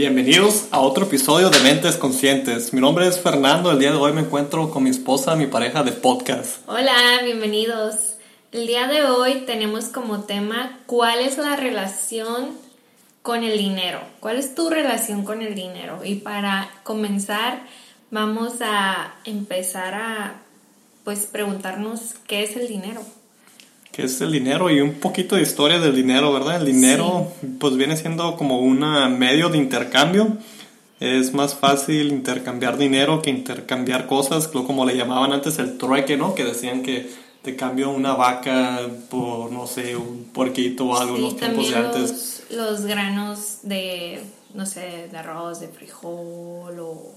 Bienvenidos a otro episodio de Mentes Conscientes. Mi nombre es Fernando. El día de hoy me encuentro con mi esposa, mi pareja de podcast. Hola, bienvenidos. El día de hoy tenemos como tema cuál es la relación con el dinero. ¿Cuál es tu relación con el dinero? Y para comenzar, vamos a empezar a pues preguntarnos qué es el dinero que es el dinero y un poquito de historia del dinero, ¿verdad? El dinero pues viene siendo como un medio de intercambio. Es más fácil intercambiar dinero que intercambiar cosas, como le llamaban antes el trueque, ¿no? Que decían que te cambio una vaca por, no sé, un porquito o algo en los tiempos de antes. Los, granos de, no sé, de arroz, de frijol o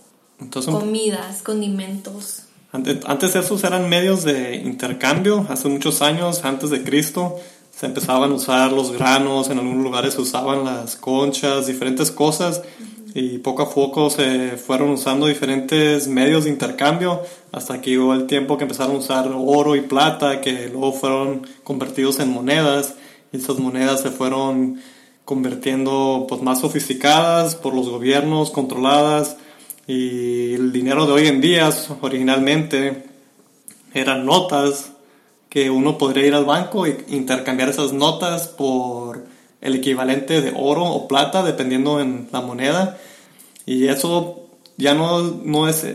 comidas, condimentos. Antes esos eran medios de intercambio, hace muchos años, antes de Cristo, se empezaban a usar los granos, en algunos lugares se usaban las conchas, diferentes cosas, y poco a poco se fueron usando diferentes medios de intercambio, hasta que llegó el tiempo que empezaron a usar oro y plata, que luego fueron convertidos en monedas, y esas monedas se fueron convirtiendo pues, más sofisticadas por los gobiernos, controladas, y el dinero de hoy en día originalmente eran notas que uno podría ir al banco e intercambiar esas notas por el equivalente de oro o plata dependiendo en la moneda. Y eso ya no, no es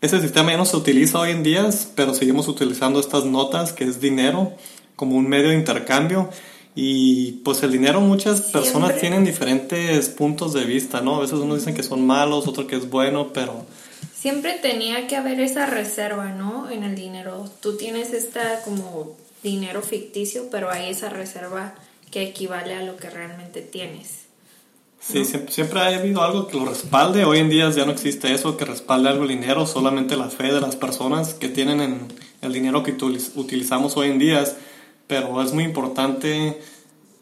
ese sistema ya no se utiliza hoy en día pero seguimos utilizando estas notas que es dinero como un medio de intercambio y pues el dinero muchas personas tienen diferentes puntos de vista, ¿no? A veces unos dicen que son malos, otros que es bueno, pero... Siempre tenía que haber esa reserva, ¿no? En el dinero. Tú tienes esta como dinero ficticio, pero hay esa reserva que equivale a lo que realmente tienes. Sí, siempre, siempre, ha habido algo que lo respalde. Hoy en día ya no existe eso, que respalde algo el dinero, solamente la fe de las personas que tienen en el dinero que utilizamos hoy en día pero es muy importante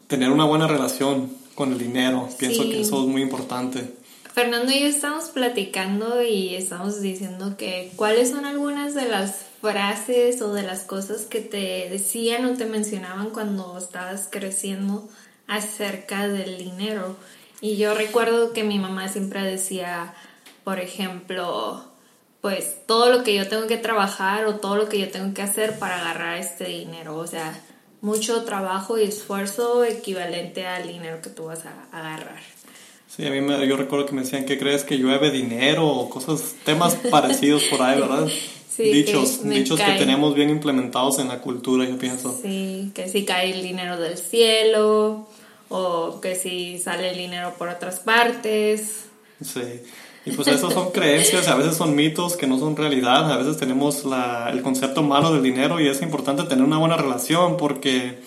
tener una buena relación con el dinero. Pienso que eso es muy importante. Fernando y yo estamos platicando y estamos diciendo que cuáles son algunas de las frases o de las cosas que te decían o te mencionaban cuando estabas creciendo acerca del dinero. Y yo recuerdo que mi mamá siempre decía, por ejemplo, pues todo lo que yo tengo que trabajar o todo lo que yo tengo que hacer para agarrar este dinero. O sea, mucho trabajo y esfuerzo equivalente al dinero que tú vas a agarrar. Sí, a mí me, yo recuerdo que me decían que crees que llueve dinero o cosas, temas parecidos por ahí, ¿verdad? Sí, dichos, dichos que tenemos bien implementados en la cultura, yo pienso. Sí, que si cae el dinero del cielo o que si sale el dinero por otras partes. Sí. Y pues esas son creencias, a veces son mitos que no son realidad, a veces tenemos la, el concepto malo del dinero y es importante tener una buena relación porque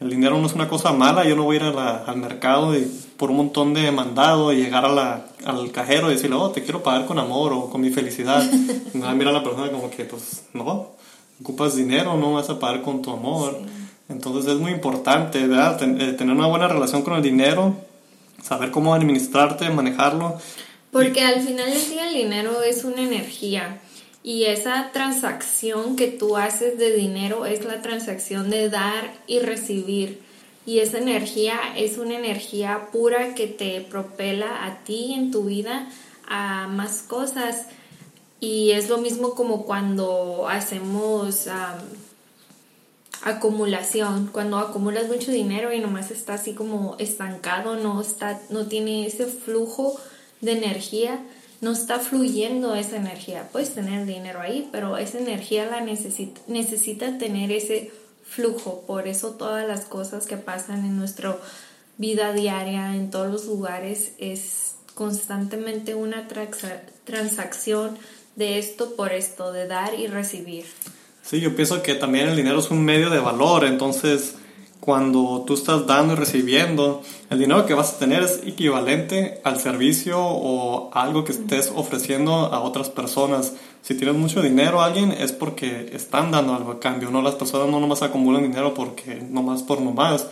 el dinero no es una cosa mala, yo no voy a ir al mercado y por un montón de mandado y llegar a la, al cajero y decirle, oh, te quiero pagar con amor o con mi felicidad. y me mira a la persona como que, pues no, ocupas dinero, no vas a pagar con tu amor. Entonces es muy importante, ¿verdad? Eh, tener una buena relación con el dinero, saber cómo administrarte, manejarlo porque al final del día el dinero es una energía y esa transacción que tú haces de dinero es la transacción de dar y recibir. Y esa energía es una energía pura que te propela a ti en tu vida a más cosas. Y es lo mismo como cuando hacemos acumulación, cuando acumulas mucho dinero y nomás está así como estancado, no, está, no tiene ese flujo de energía, no está fluyendo esa energía. Puedes tener dinero ahí, pero esa energía la necesita, necesita tener ese flujo. Por eso todas las cosas que pasan en nuestra vida diaria, en todos los lugares, es constantemente una transacción de esto por esto, de dar y recibir. Sí, yo pienso que también el dinero es un medio de valor, entonces cuando tú estás dando y recibiendo, el dinero que vas a tener es equivalente al servicio o algo que estés ofreciendo a otras personas. Si tienes mucho dinero a alguien es porque están dando algo a cambio, no las personas no nomás acumulan dinero porque nomás por nomás,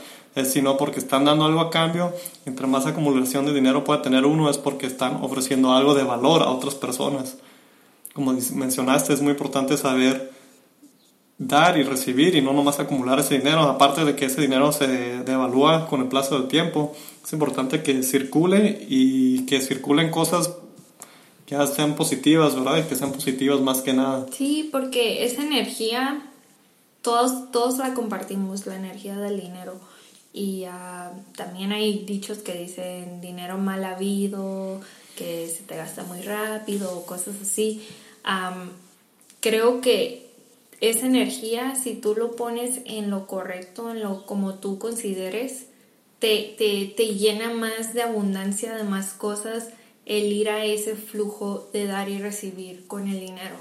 sino porque están dando algo a cambio. Entre más acumulación de dinero pueda tener uno es porque están ofreciendo algo de valor a otras personas. Como mencionaste, es muy importante saber dar y recibir y no nomás acumular ese dinero. Aparte de que ese dinero se devalúa con el plazo del tiempo, es importante que circule y que circulen cosas que sean positivas, ¿verdad? Y que sean positivas más que nada. Sí, porque esa energía, todos, todos la compartimos, la energía del dinero. Y ah, también hay dichos que dicen dinero mal habido, que se te gasta muy rápido, cosas así. creo que esa energía, si tú lo pones en lo correcto, en lo como tú consideres, te, te, te llena más de abundancia, de más cosas, el ir a ese flujo de dar y recibir con el dinero.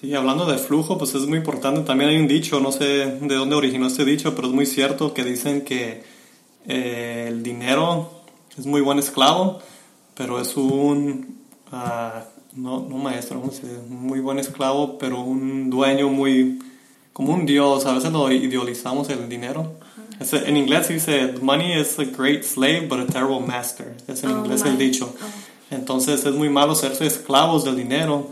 Sí, hablando de flujo, pues es muy importante. También hay un dicho, no sé de dónde originó este dicho, pero es muy cierto que dicen que eh, el dinero es muy buen esclavo, pero es un, ah, no, no maestro, muy buen esclavo, pero un dueño muy, como un dios, a veces lo idealizamos el dinero. en inglés dice, money is a great slave, but a terrible master. Es en oh inglés el dicho. Oh. Entonces es muy malo serse esclavos del dinero,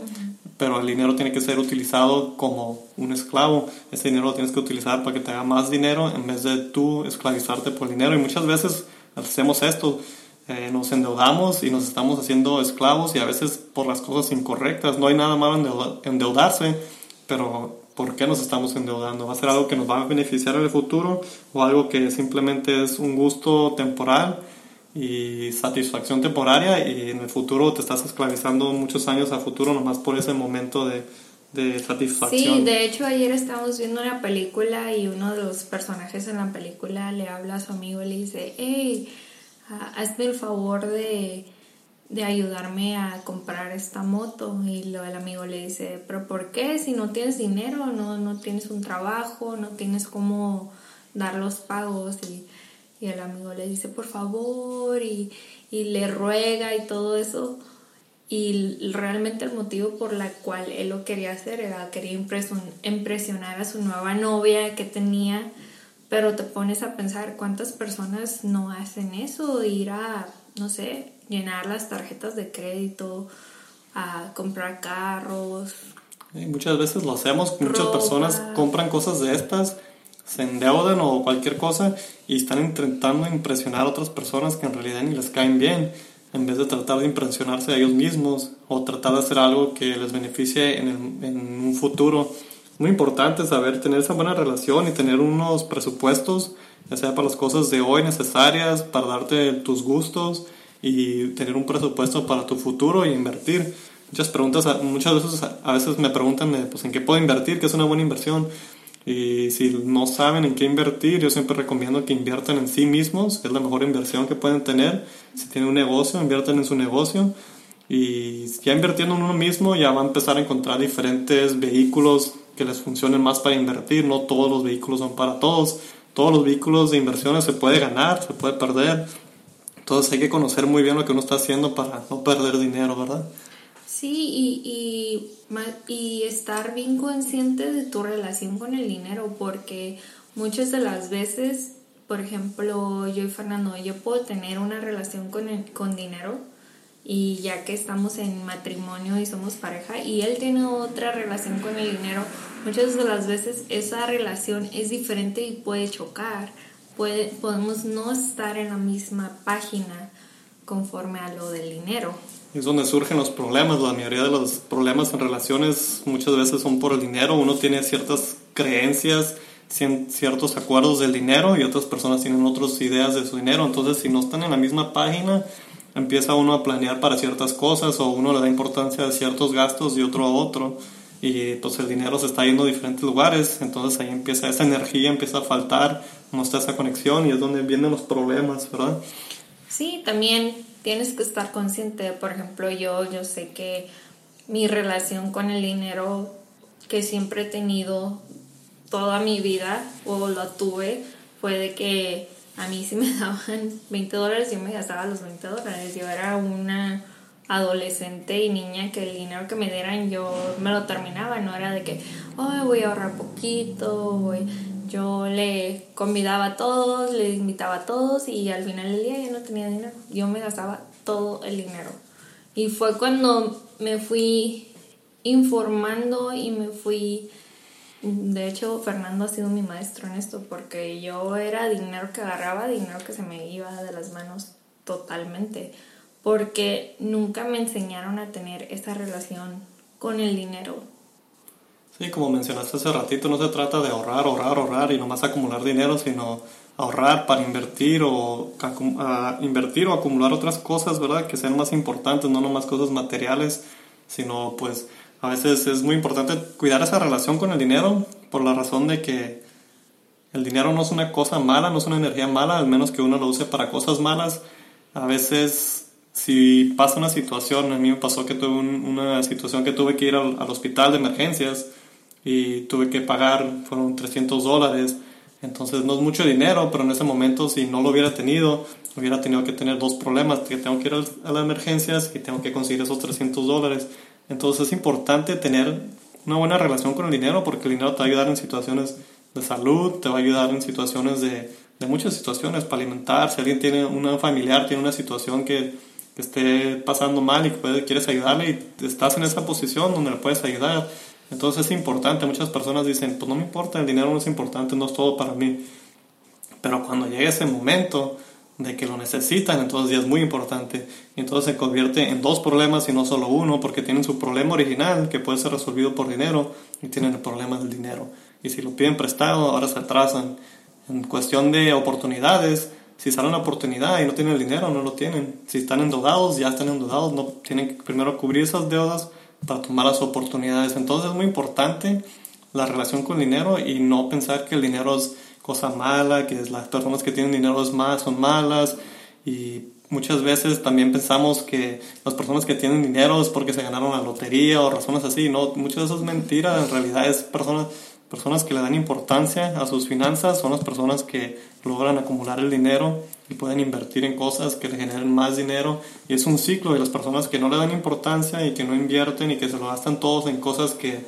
pero el dinero tiene que ser utilizado como un esclavo. Ese dinero lo tienes que utilizar para que te haga más dinero en vez de tú esclavizarte por dinero. Y muchas veces hacemos esto eh, nos endeudamos y nos estamos haciendo esclavos y a veces por las cosas incorrectas. No hay nada malo en endeudarse, pero ¿por qué nos estamos endeudando? ¿Va a ser algo que nos va a beneficiar en el futuro o algo que simplemente es un gusto temporal y satisfacción temporaria y en el futuro te estás esclavizando muchos años a futuro nomás por ese momento de, de satisfacción. Sí, de hecho ayer estábamos viendo una película y uno de los personajes en la película le habla a su amigo y le dice, hey, hazme el favor de, ayudarme a comprar esta moto. Y lo, el amigo le dice, pero ¿por qué? Si no tienes dinero, no, no tienes un trabajo, no tienes cómo dar los pagos. Y, el amigo le dice, por favor, y, le ruega y todo eso. Y realmente el motivo por la cual él lo quería hacer era quería impresionar a su nueva novia que tenía pero te pones a pensar cuántas personas no hacen eso, ir a, no sé, llenar las tarjetas de crédito, a comprar carros. muchas veces lo hacemos, muchas personas compran cosas de estas, se endeudan o cualquier cosa y están intentando impresionar a otras personas que en realidad ni les caen bien, en vez de tratar de impresionarse a ellos mismos o tratar de hacer algo que les beneficie en, en un futuro muy importante saber tener esa buena relación y tener unos presupuestos, ya sea para las cosas de hoy necesarias, para darte tus gustos y tener un presupuesto para tu futuro e invertir. Muchas preguntas, muchas veces a veces me preguntan pues, en qué puedo invertir, qué es una buena inversión. Y si no saben en qué invertir, yo siempre recomiendo que inviertan en sí mismos, es la mejor inversión que pueden tener. Si tienen un negocio, inviertan en su negocio. Y ya invirtiendo en uno mismo, ya va a empezar a encontrar diferentes vehículos que les funcionen más para invertir. No todos los vehículos son para todos. Todos los vehículos de inversiones se puede ganar, se puede perder. Entonces hay que conocer muy bien lo que uno está haciendo para no perder dinero, ¿verdad? Sí, y, y, estar bien consciente de tu relación con el dinero, porque muchas de las veces, por ejemplo, yo y Fernando, yo puedo tener una relación con, el, con dinero, y ya que estamos en matrimonio y somos pareja y él tiene otra relación con el dinero, muchas de las veces esa relación es diferente y puede chocar. Puede, podemos no estar en la misma página conforme a lo del dinero. Es donde surgen los problemas. La mayoría de los problemas en relaciones muchas veces son por el dinero. Uno tiene ciertas creencias, ciertos acuerdos del dinero y otras personas tienen otras ideas de su dinero. Entonces, si no están en la misma página, empieza uno a planear para ciertas cosas o uno le da importancia a ciertos gastos y otro a otro. Y pues el dinero se está yendo a diferentes lugares, entonces ahí empieza esa energía, empieza a faltar, no está esa conexión y es donde vienen los problemas, ¿verdad? Sí, también tienes que estar consciente, por ejemplo, yo, yo sé que mi relación con el dinero que siempre he tenido toda mi vida o lo tuve fue de que a mí si me daban 20 dólares, yo me gastaba los 20 dólares. Yo era una adolescente y niña que el dinero que me dieran yo me lo terminaba, no era de que, oh, voy a ahorrar poquito, yo le convidaba a todos, le invitaba a todos y al final del día yo no tenía dinero, yo me gastaba todo el dinero. Y fue cuando me fui informando y me fui De hecho, Fernando ha sido mi maestro en esto porque yo era dinero que agarraba, dinero que se me iba de las manos totalmente, porque nunca me enseñaron a tener esa relación con el dinero. Sí, como mencionaste hace ratito, no se trata de ahorrar, ahorrar, ahorrar y nomás acumular dinero, sino ahorrar para invertir o invertir o acumular otras cosas, ¿verdad? Que sean más importantes, no nomás cosas materiales, sino pues a veces es muy importante cuidar esa relación con el dinero por la razón de que el dinero no es una cosa mala, no es una energía mala, al menos que uno lo use para cosas malas. A veces si pasa una situación, a mí me pasó que tuve una situación que tuve que ir al, al hospital de emergencias y tuve que pagar, fueron 300 dólares entonces no es mucho dinero, pero en ese momento si no lo hubiera tenido, hubiera tenido que tener dos problemas, que tengo que ir a las emergencias y tengo que conseguir esos 300 dólares. Entonces es importante tener una buena relación con el dinero porque el dinero te va a ayudar en situaciones de salud, te va a ayudar en situaciones de, de muchas situaciones para alimentar. Si alguien tiene una familiar, tiene una situación que, que esté pasando mal y que quieres ayudarle y estás en esa posición donde le puedes ayudar entonces es importante, muchas personas dicen, pues no me importa, el dinero no es importante, no es todo para mí. Pero cuando llega ese momento de que lo necesitan, entonces ya es muy importante. Y entonces se convierte en dos problemas y no solo uno, porque tienen su problema original que puede ser resolvido por dinero y tienen el problema del dinero. Y si lo piden prestado, ahora se atrasan. En cuestión de oportunidades, si sale una oportunidad y no tienen el dinero, no lo tienen. Si están endeudados, ya están endeudados, no tienen que primero cubrir esas deudas para tomar las oportunidades. Entonces es muy importante la relación con el dinero y no pensar que el dinero es cosa mala, que las personas que tienen dinero más, son malas y muchas veces también pensamos que las personas que tienen dinero es porque se ganaron la lotería o razones así, no, muchas de esas es mentira, en realidad es personas personas que le dan importancia a sus finanzas son las personas que logran acumular el dinero y pueden invertir en cosas que le generen más dinero. Y es un ciclo de las personas que no le dan importancia y que no invierten y que se lo gastan todos en cosas que,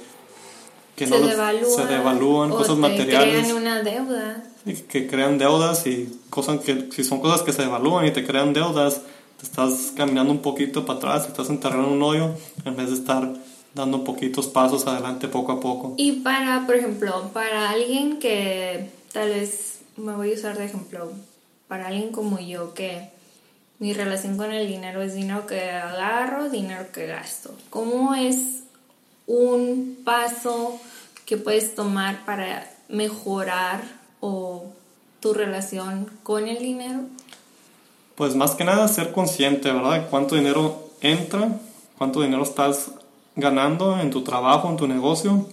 que se, no devalúan, se devalúan, cosas materiales. crean una deuda. que crean deudas y cosas que, si son cosas que se devalúan y te crean deudas, te estás caminando un poquito para atrás, te estás enterrando en un hoyo en vez de estar dando poquitos pasos adelante poco a poco. Y para, por ejemplo, para alguien que tal vez me voy a usar de ejemplo, para alguien como yo que mi relación con el dinero es dinero que agarro, dinero que gasto. ¿Cómo es un paso que puedes tomar para mejorar o tu relación con el dinero? Pues más que nada ser consciente, ¿verdad? Cuánto dinero entra, cuánto dinero estás ganando en tu trabajo, en tu negocio,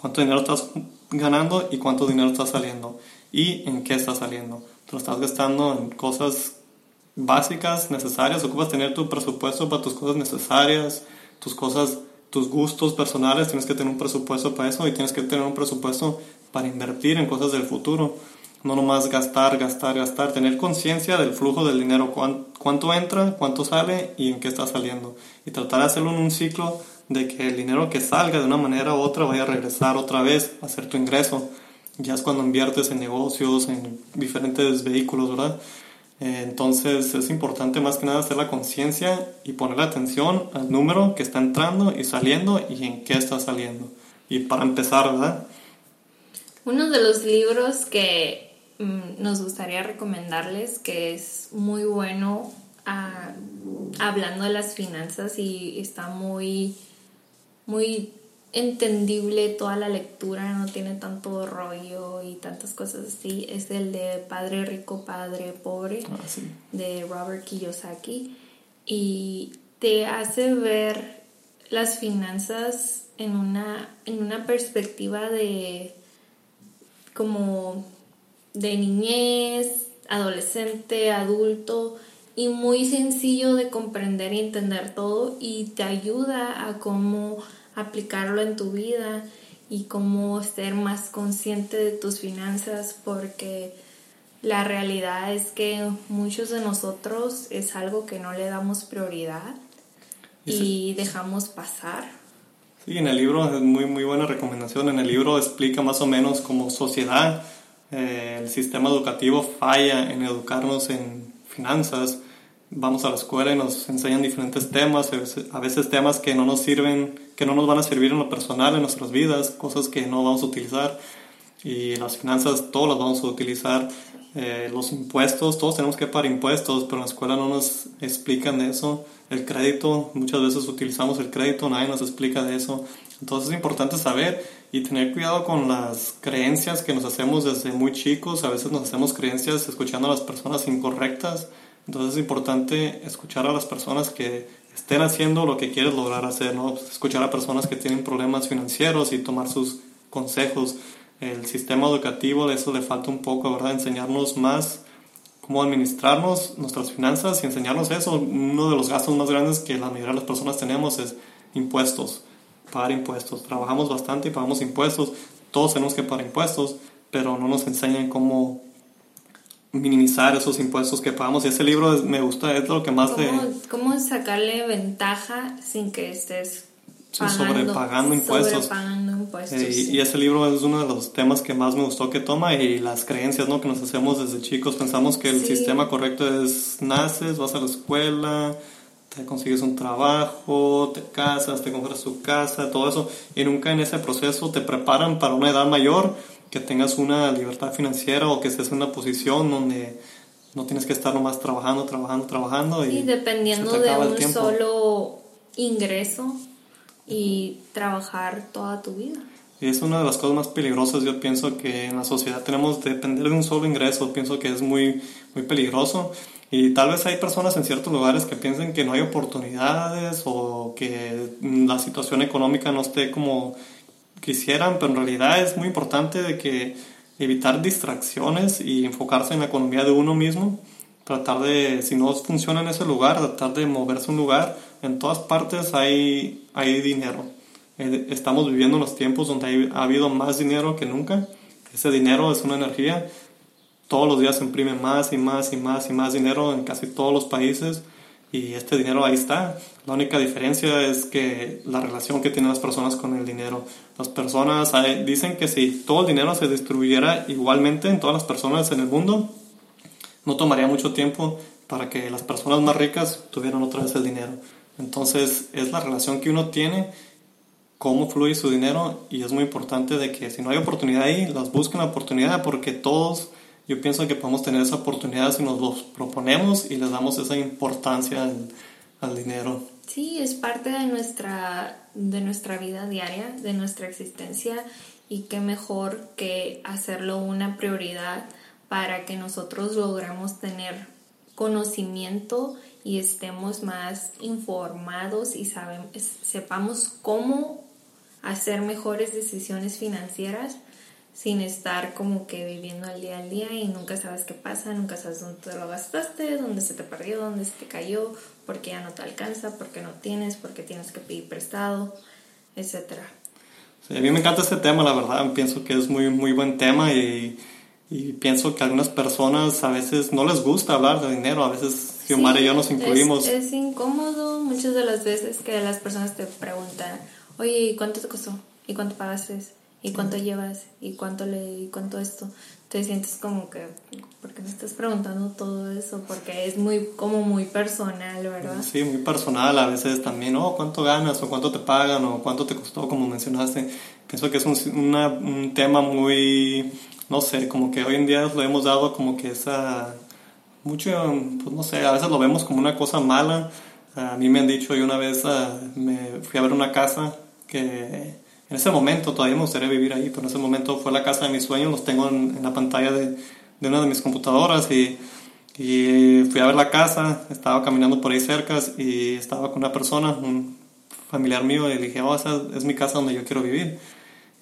cuánto dinero estás ganando y cuánto dinero está saliendo y en qué está saliendo. Te lo estás gastando en cosas básicas, necesarias, ocupas tener tu presupuesto para tus cosas necesarias, tus cosas, tus gustos personales, tienes que tener un presupuesto para eso y tienes que tener un presupuesto para invertir en cosas del futuro. No nomás gastar, gastar, gastar, tener conciencia del flujo del dinero, cuánto entra, cuánto sale y en qué está saliendo. Y tratar de hacerlo en un ciclo de que el dinero que salga de una manera u otra vaya a regresar otra vez a hacer tu ingreso. Ya es cuando inviertes en negocios, en diferentes vehículos, ¿verdad? Entonces es importante más que nada hacer la conciencia y poner atención al número que está entrando y saliendo y en qué está saliendo. Y para empezar, ¿verdad? Uno de los libros que mm, nos gustaría recomendarles, que es muy bueno ah, hablando de las finanzas y está muy muy entendible toda la lectura, no tiene tanto rollo y tantas cosas así. Es el de Padre Rico, Padre Pobre ah, de Robert Kiyosaki y te hace ver las finanzas en una, en una perspectiva de como de niñez, adolescente, adulto y muy sencillo de comprender y entender todo y te ayuda a cómo aplicarlo en tu vida y cómo ser más consciente de tus finanzas porque la realidad es que muchos de nosotros es algo que no le damos prioridad y dejamos pasar. Sí, en el libro es muy, muy buena recomendación. En el libro explica más o menos cómo sociedad, eh, el sistema educativo falla en educarnos en finanzas vamos a la escuela y nos enseñan diferentes temas, a veces, temas que no nos sirven, que no nos van a servir en lo personal, en nuestras vidas, cosas que no vamos a utilizar. Y las finanzas, todas las vamos a utilizar. Eh, los impuestos, todos tenemos que pagar impuestos, pero en la escuela no nos explican eso. El crédito, muchas veces utilizamos el crédito, nadie nos explica de eso. Entonces es importante saber y tener cuidado con las creencias que nos hacemos desde muy chicos. A veces nos hacemos creencias escuchando a las personas incorrectas. Entonces es importante escuchar a las personas que estén haciendo lo que quieres lograr hacer, ¿no? Escuchar a personas que tienen problemas financieros y tomar sus consejos. El sistema educativo, de eso le falta un poco, ¿verdad? Enseñarnos más cómo administrarnos nuestras finanzas y enseñarnos eso. Uno de los gastos más grandes que la mayoría de las personas tenemos es impuestos pagar impuestos. Trabajamos bastante y pagamos impuestos. Todos tenemos que pagar impuestos, pero no nos enseñan cómo minimizar esos impuestos que pagamos. Y ese libro me gusta, es lo que más ¿Cómo, de... ¿Cómo sacarle ventaja sin que estés pagando, sobrepagando impuestos? impuestos eh, y, ese libro es uno de los temas que más me gustó que toma y las creencias ¿no? que nos hacemos desde chicos. Pensamos que el sistema correcto es naces, vas a la escuela, te consigues un trabajo, te casas, te compras tu casa, todo eso, y nunca en ese proceso te preparan para una edad mayor, que tengas una libertad financiera o que estés en una posición donde no tienes que estar nomás trabajando, trabajando, trabajando. Y, dependiendo de un solo ingreso y trabajar toda tu vida. Y es una de las cosas más peligrosas, yo pienso que en la sociedad tenemos depender de un solo ingreso, pienso que es muy, muy peligroso. Y tal vez hay personas en ciertos lugares que piensen que no hay oportunidades o que la situación económica no esté como quisieran, pero en realidad es muy importante de que evitar distracciones y enfocarse en la economía de uno mismo, tratar de, si no funciona en ese lugar, tratar de moverse un lugar, en todas partes hay, hay dinero. Eh, estamos viviendo los tiempos donde ha habido más dinero que nunca, ese dinero es una energía. Todos los días se imprime más y más y más y más dinero en casi todos los países y este dinero ahí está. La única diferencia es que la relación que tienen las personas con el dinero. Las personas dicen que si todo el dinero se distribuyera igualmente en todas las personas en el mundo, no tomaría mucho tiempo para que las personas más ricas tuvieran otra vez el dinero. Entonces es la relación que uno tiene, cómo fluye su dinero y es muy importante de que si no hay oportunidad ahí, las busquen la oportunidad porque todos yo pienso que podemos tener esa oportunidad si nos lo proponemos y les damos esa importancia al, dinero. Sí, es parte de nuestra, de nuestra vida diaria, de nuestra existencia y qué mejor que hacerlo una prioridad para que nosotros logremos tener conocimiento y estemos más informados y sepamos cómo hacer mejores decisiones financieras sin estar como que viviendo al día al día y nunca sabes qué pasa, nunca sabes dónde te lo gastaste, dónde se te perdió, dónde se te cayó, porque ya no te alcanza, porque no tienes, porque tienes que pedir prestado, etcétera. Sí, a mí me encanta este tema, la verdad, pienso que es muy, muy buen tema y, y pienso que a algunas personas a veces no les gusta hablar de dinero, a veces Xiomara y yo nos incluimos. Es, es incómodo muchas de las veces que las personas te preguntan, oye, ¿y cuánto te costó? ¿Y cuánto pagaste? Y cuánto llevas y cuánto le y cuánto esto. Te sientes como que porque me estás preguntando todo eso porque es muy como muy personal verdad sí muy personal a veces también oh cuánto ganas o cuánto te pagan o cuánto te costó como mencionaste pienso que es un, un tema muy no sé como que hoy en día lo hemos dado como que esa mucho pues no sé a veces lo vemos como una cosa mala. A mí me han dicho yo una vez ah, me fui a ver una casa que en ese momento todavía me gustaría vivir ahí, pero en ese momento fue la casa de mis sueños, los tengo en, la pantalla de, de, una de mis computadoras y, y, fui a ver la casa, estaba caminando por ahí cerca y estaba con una persona, un familiar mío, y le dije, oh, esa es mi casa donde yo quiero vivir.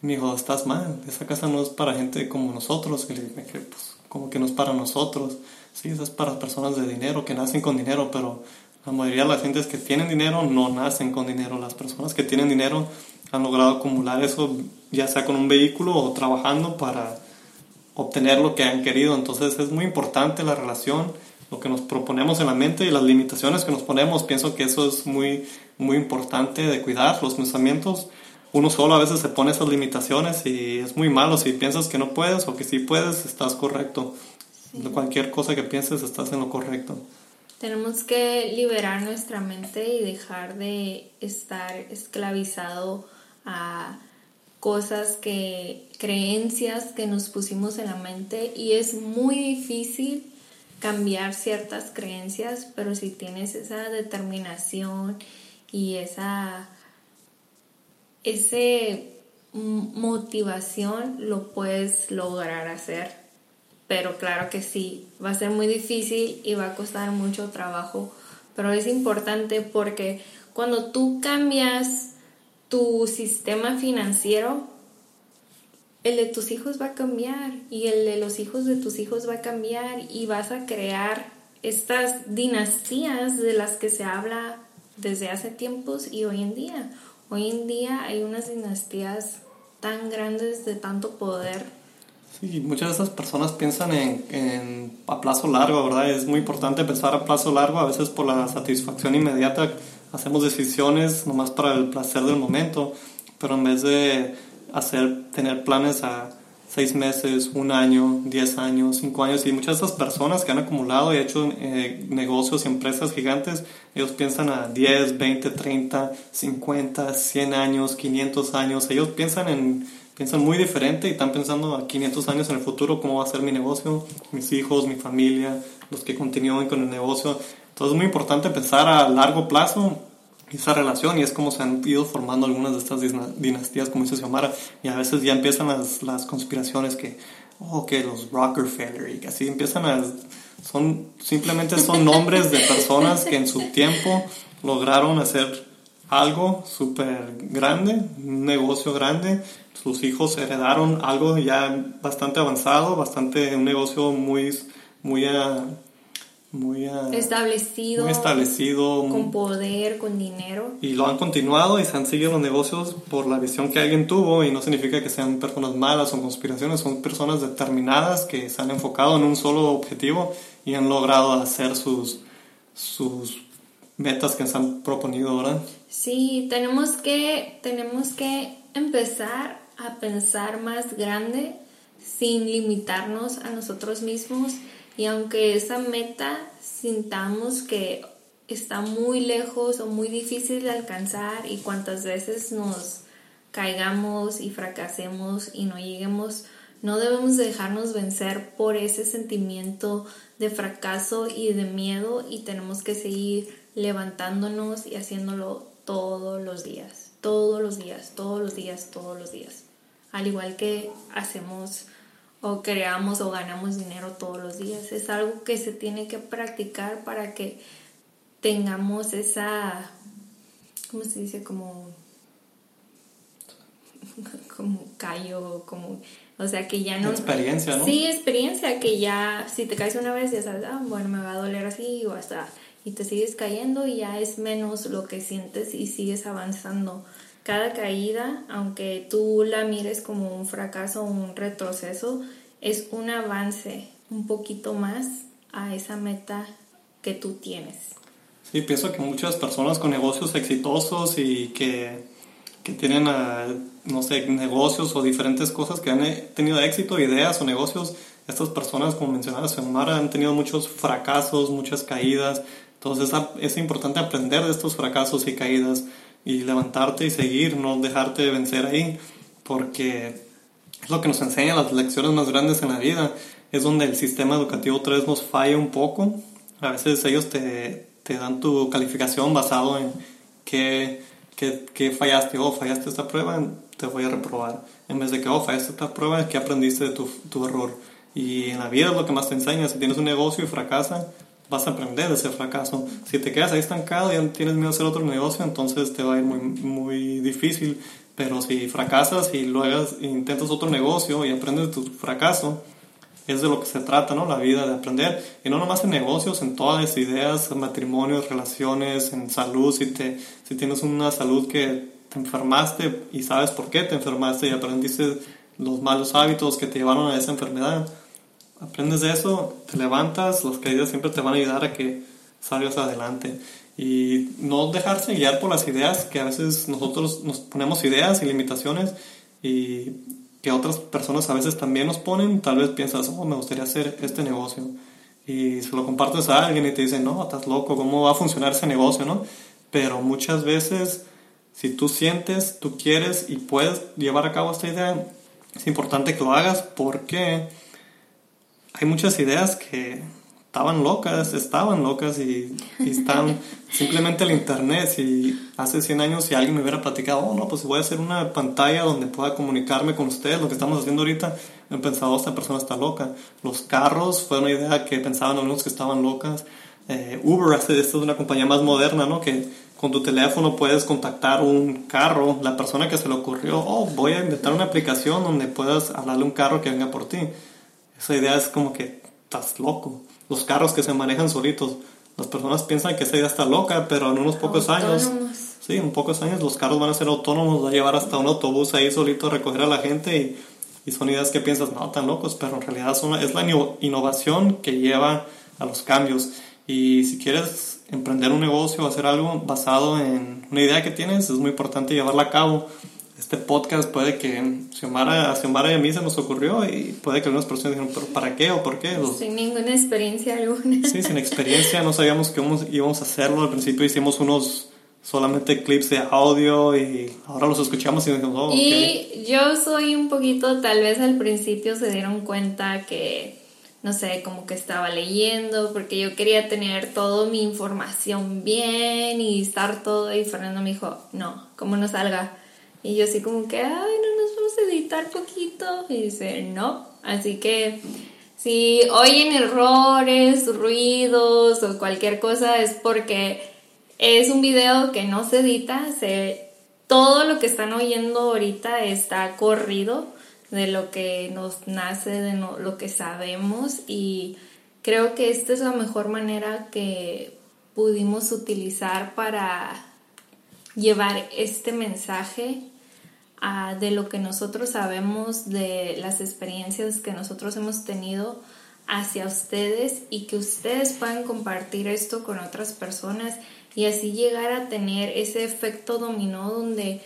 Y me dijo, estás mal, esa casa no es para gente como nosotros. Y le dije, pues, como que no es para nosotros? Sí, esa es para personas de dinero, que nacen con dinero, pero la mayoría de las gentes que tienen dinero no nacen con dinero. Las personas que tienen dinero han logrado acumular eso, ya sea con un vehículo o trabajando para obtener lo que han querido. Entonces es muy importante la relación, lo que nos proponemos en la mente y las limitaciones que nos ponemos. Pienso que eso es muy, muy importante de cuidar los pensamientos. Uno solo a veces se pone esas limitaciones y es muy malo. Si piensas que no puedes o que sí puedes, estás correcto. Cualquier cosa que pienses, estás en lo correcto. Tenemos que liberar nuestra mente y dejar de estar esclavizado a cosas que, creencias que nos pusimos en la mente y es muy difícil cambiar ciertas creencias, pero si tienes esa determinación y esa ese motivación lo puedes lograr hacer. Pero claro que sí, va a ser muy difícil y va a costar mucho trabajo, pero es importante porque cuando tú cambias tu sistema financiero, el de tus hijos va a cambiar y el de los hijos de tus hijos va a cambiar y vas a crear estas dinastías de las que se habla desde hace tiempos y hoy en día. Hoy en día hay unas dinastías tan grandes de tanto poder. Sí, muchas de esas personas piensan en, a plazo largo, ¿verdad? Es muy importante pensar a plazo largo, a veces por la satisfacción inmediata hacemos decisiones nomás para el placer del momento, pero en vez de hacer, tener planes a seis meses, un año, diez años, cinco años, y muchas de esas personas que han acumulado y hecho eh, negocios y empresas gigantes, ellos piensan a 10, 20, 30, 50, 100 años, 500 años, ellos piensan en piensan muy diferente y están pensando a 500 años en el futuro cómo va a ser mi negocio, mis hijos, mi familia, los que continúen con el negocio. Entonces es muy importante pensar a largo plazo esa relación y es como se han ido formando algunas de estas dinastías, como dice Xiomara, y a veces ya empiezan las, las conspiraciones que, oh, que los Rockefeller y que así empiezan a, son, simplemente son nombres de personas que en su tiempo lograron hacer algo súper grande, un negocio grande, sus hijos heredaron algo ya bastante avanzado, bastante, un negocio muy, muy... Uh, muy establecido, muy establecido, con poder, con dinero. Y lo han continuado y se han seguido los negocios por la visión que alguien tuvo y no significa que sean personas malas o conspiraciones, son personas determinadas que se han enfocado en un solo objetivo y han logrado hacer sus, sus metas que se han proponido, ¿verdad? Sí, tenemos que, tenemos que empezar a pensar más grande sin limitarnos a nosotros mismos. Y aunque esa meta sintamos que está muy lejos o muy difícil de alcanzar y cuantas veces nos caigamos y fracasemos y no lleguemos, no debemos dejarnos vencer por ese sentimiento de fracaso y de miedo. Y tenemos que seguir levantándonos y haciéndolo todos los días, todos los días, todos los días, todos los días. Al igual que hacemos o creamos o ganamos dinero todos los días. Es algo que se tiene que practicar para que tengamos esa, ¿cómo se dice? Como, como callo, como, o sea, que ya no... Experiencia, ¿no? Sí, experiencia, que ya, si te caes una vez, ya sabes, ah, bueno, me va a doler así o hasta, y te sigues cayendo y ya es menos lo que sientes y sigues avanzando cada caída, aunque tú la mires como un fracaso o un retroceso, es un avance un poquito más a esa meta que tú tienes. Sí, pienso que muchas personas con negocios exitosos y que, que tienen, ah, no sé, negocios o diferentes cosas que han eh, tenido éxito, ideas o negocios, estas personas, como mencionaba Xiomara, han tenido muchos fracasos, muchas caídas. Entonces es importante aprender de estos fracasos y caídas y levantarte y seguir, no dejarte de vencer ahí, porque es lo que nos enseña las lecciones más grandes en la vida, es donde el sistema educativo otra vez nos falla un poco. A veces ellos te, te dan tu calificación basado en qué, qué, qué, fallaste, oh, fallaste esta prueba, te voy a reprobar. En vez de que, oh, fallaste esta prueba, ¿qué aprendiste de tu, tu error? Y en la vida es lo que más te enseña. Si tienes un negocio y fracasa, vas a aprender de ese fracaso. Si te quedas ahí estancado y tienes miedo a hacer otro negocio, entonces te va a ir muy, muy difícil. Pero si fracasas y luego intentas otro negocio y aprendes de tu fracaso, es de lo que se trata, ¿no? La vida, de aprender. Y no nomás en negocios, en todas las ideas, matrimonios, relaciones, en salud. Si, te, si tienes una salud que te enfermaste y sabes por qué te enfermaste y aprendiste los malos hábitos que te llevaron a esa enfermedad, aprendes de eso, te levantas, las caídas siempre te van a ayudar a que salgas adelante. Y no dejarse guiar por las ideas, que a veces nosotros nos ponemos ideas y limitaciones y que otras personas a veces también nos ponen. Tal vez piensas, oh, me gustaría hacer este negocio. y se lo compartes a alguien y te dicen, no, estás loco, ¿cómo va a funcionar ese negocio, no? Pero muchas veces, si tú sientes, tú quieres y puedes llevar a cabo esta idea, es importante que lo hagas porque hay muchas ideas que estaban locas, estaban locas y, están simplemente el internet. Si hace 100 años si alguien me hubiera platicado, oh no, pues voy a hacer una pantalla donde pueda comunicarme con ustedes, lo que estamos haciendo ahorita, he pensado, esta persona está loca. Los carros fue una idea que pensaban algunos que estaban locas. Eh, Uber, esta es una compañía más moderna, ¿no? Que con tu teléfono puedes contactar un carro, la persona que se le ocurrió, oh, voy a inventar una aplicación donde puedas hablarle a un carro que venga por ti. Esa idea es como que estás loco los carros que se manejan solitos. Las personas piensan que esa idea está loca, pero en unos pocos años, sí, en pocos años los carros van a ser autónomos, va a llevar hasta un autobús ahí solito a recoger a la gente y, y son ideas que piensas, no, tan locos, pero en realidad son, es la innovación que lleva a los cambios. Y si quieres emprender un negocio o hacer algo basado en una idea que tienes, es muy importante llevarla a cabo este podcast puede que Xiomara, a Xiomara y a mí se nos ocurrió y puede que algunas personas dijeron, pero ¿para qué o por qué? sin ninguna experiencia alguna. Sí, sin experiencia, no sabíamos que íbamos a hacerlo. Al principio hicimos unos solamente clips de audio y ahora los escuchamos y dijimos, oh, Y yo soy un poquito, tal vez al principio se dieron cuenta que, no sé, como que estaba leyendo, porque yo quería tener toda mi información bien y estar todo y Fernando me dijo, no, como no salga y yo así como que, ay, no nos vamos a editar poquito. Y dice, no. Así que si oyen errores, ruidos o cualquier cosa es porque es un video que no se edita. Se, todo lo que están oyendo ahorita está corrido de lo que nos nace, de lo que sabemos. Y creo que esta es la mejor manera que pudimos utilizar para llevar este mensaje de lo que nosotros sabemos, de las experiencias que nosotros hemos tenido hacia ustedes y que ustedes puedan compartir esto con otras personas y así llegar a tener ese efecto dominó donde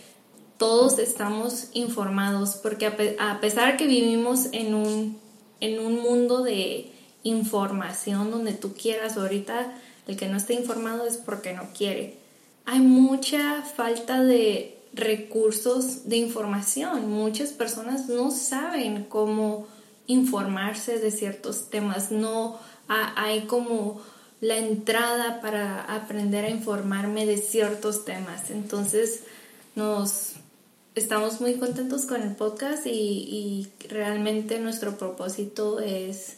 todos estamos informados, porque a, pesar que vivimos en un, en un mundo de información donde tú quieras, ahorita el que no esté informado es porque no quiere. Hay mucha falta de recursos de información. Muchas personas no saben cómo informarse de ciertos temas, no hay como la entrada para aprender a informarme de ciertos temas. Entonces, nos estamos muy contentos con el podcast y, y realmente nuestro propósito es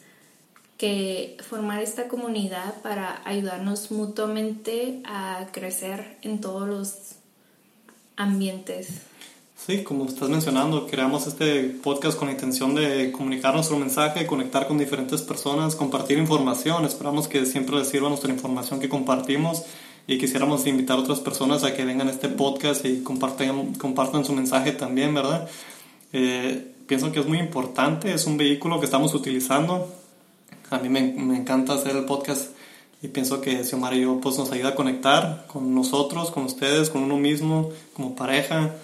que formar esta comunidad para ayudarnos mutuamente a crecer en todos los ambientes. Sí, como estás mencionando, creamos este podcast con la intención de comunicar nuestro mensaje, conectar con diferentes personas, compartir información. Esperamos que siempre les sirva nuestra información que compartimos y quisiéramos invitar a otras personas a que vengan a este podcast y compartan, su mensaje también, ¿verdad? Eh, pienso que es muy importante, es un vehículo que estamos utilizando. A mí me, encanta hacer el podcast y pienso que Xiomara y yo pues nos ayuda a conectar con nosotros, con ustedes, con uno mismo, como pareja.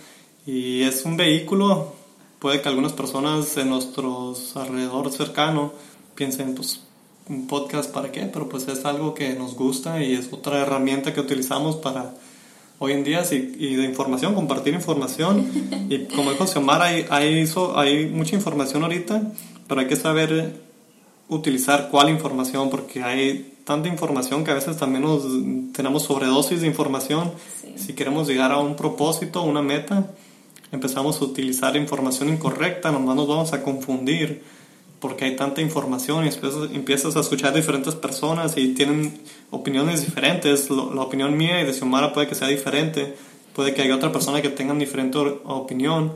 Y es un vehículo, puede que algunas personas en nuestros alrededor cercano piensen, pues, un podcast para qué, pero pues es algo que nos gusta y es otra herramienta que utilizamos para hoy en día y, de información, compartir información. Y como dijo Xiomara, hay, hay, hay mucha información ahorita, pero hay que saber utilizar cuál información porque hay tanta información que a veces también nos tenemos sobredosis de información. Si queremos llegar a un propósito, una meta, empezamos a utilizar información incorrecta, nomás nos vamos a confundir porque hay tanta información y después empiezas a escuchar diferentes personas y tienen opiniones diferentes. La opinión mía y de Xiomara puede que sea diferente, puede que haya otra persona que tenga diferente opinión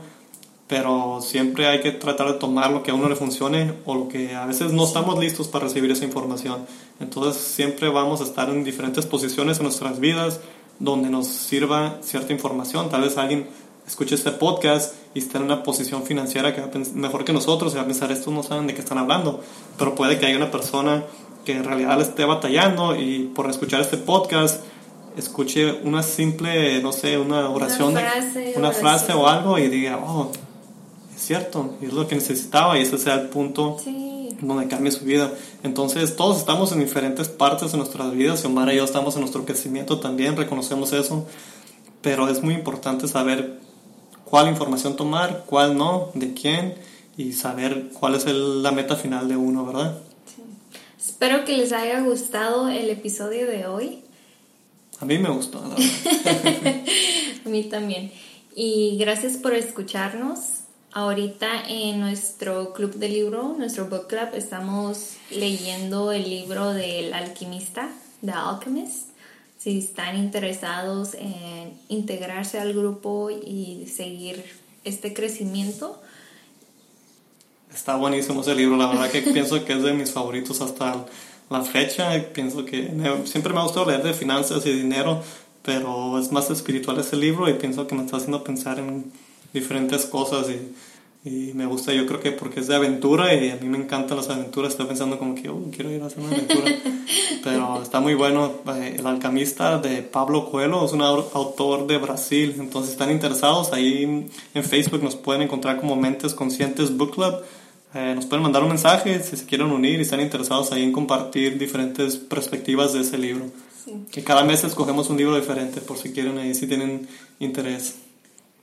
pero siempre hay que tratar de tomar lo que a uno le funcione o lo que a veces no estamos listos para recibir esa información. Entonces siempre vamos a estar en diferentes posiciones en nuestras vidas donde nos sirva cierta información. Tal vez alguien escuche este podcast y esté en una posición financiera que mejor que nosotros y va a pensar, estos no saben de qué están hablando, pero puede que haya una persona que en realidad le esté batallando y por escuchar este podcast escuche una simple, no sé, una oración, una frase, una frase o algo y diga, oh, cierto, es lo que necesitaba y ese sea el punto donde cambie su vida. Entonces todos estamos en diferentes partes de nuestras vidas y Omar y yo estamos en nuestro crecimiento también, reconocemos eso, pero es muy importante saber cuál información tomar, cuál no, de quién y saber cuál es la meta final de uno, ¿verdad? Espero que les haya gustado el episodio de hoy. A mí me gustó, la verdad. A mí también. Y gracias por escucharnos. Ahorita en nuestro club de libro, nuestro book club, estamos leyendo el libro del alquimista, The Alchemist. Si están interesados en integrarse al grupo y seguir este crecimiento, Está buenísimo ese libro, la verdad que pienso que es de mis favoritos hasta la fecha. Pienso que siempre me ha gustado leer de finanzas y dinero, pero es más espiritual ese libro y pienso que me está haciendo pensar en diferentes cosas y, y me gusta, yo creo que porque es de aventura y a mí me encantan las aventuras, estoy pensando como que oh, quiero ir a hacer una aventura, pero está muy bueno. Eh, el alcamista de Pablo Coelho es un autor de Brasil, entonces están interesados, ahí en Facebook nos pueden encontrar como Mentes Conscientes Book Club eh, nos pueden mandar un mensaje si se quieren unir y están interesados ahí en compartir diferentes perspectivas de ese libro. Que cada mes escogemos un libro diferente por si quieren ahí, si tienen interés.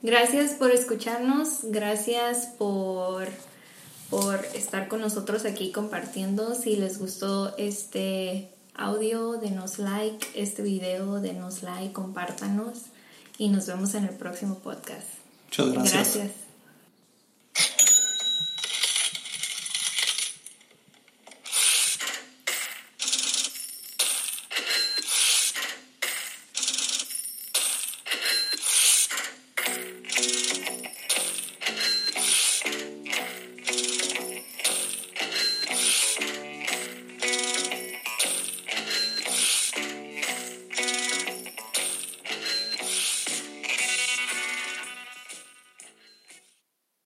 Gracias por escucharnos, gracias por, por estar con nosotros aquí compartiendo. Si les gustó este audio, denos like, este video, denos like, compártanos y nos vemos en el próximo podcast. Muchas gracias. Gracias.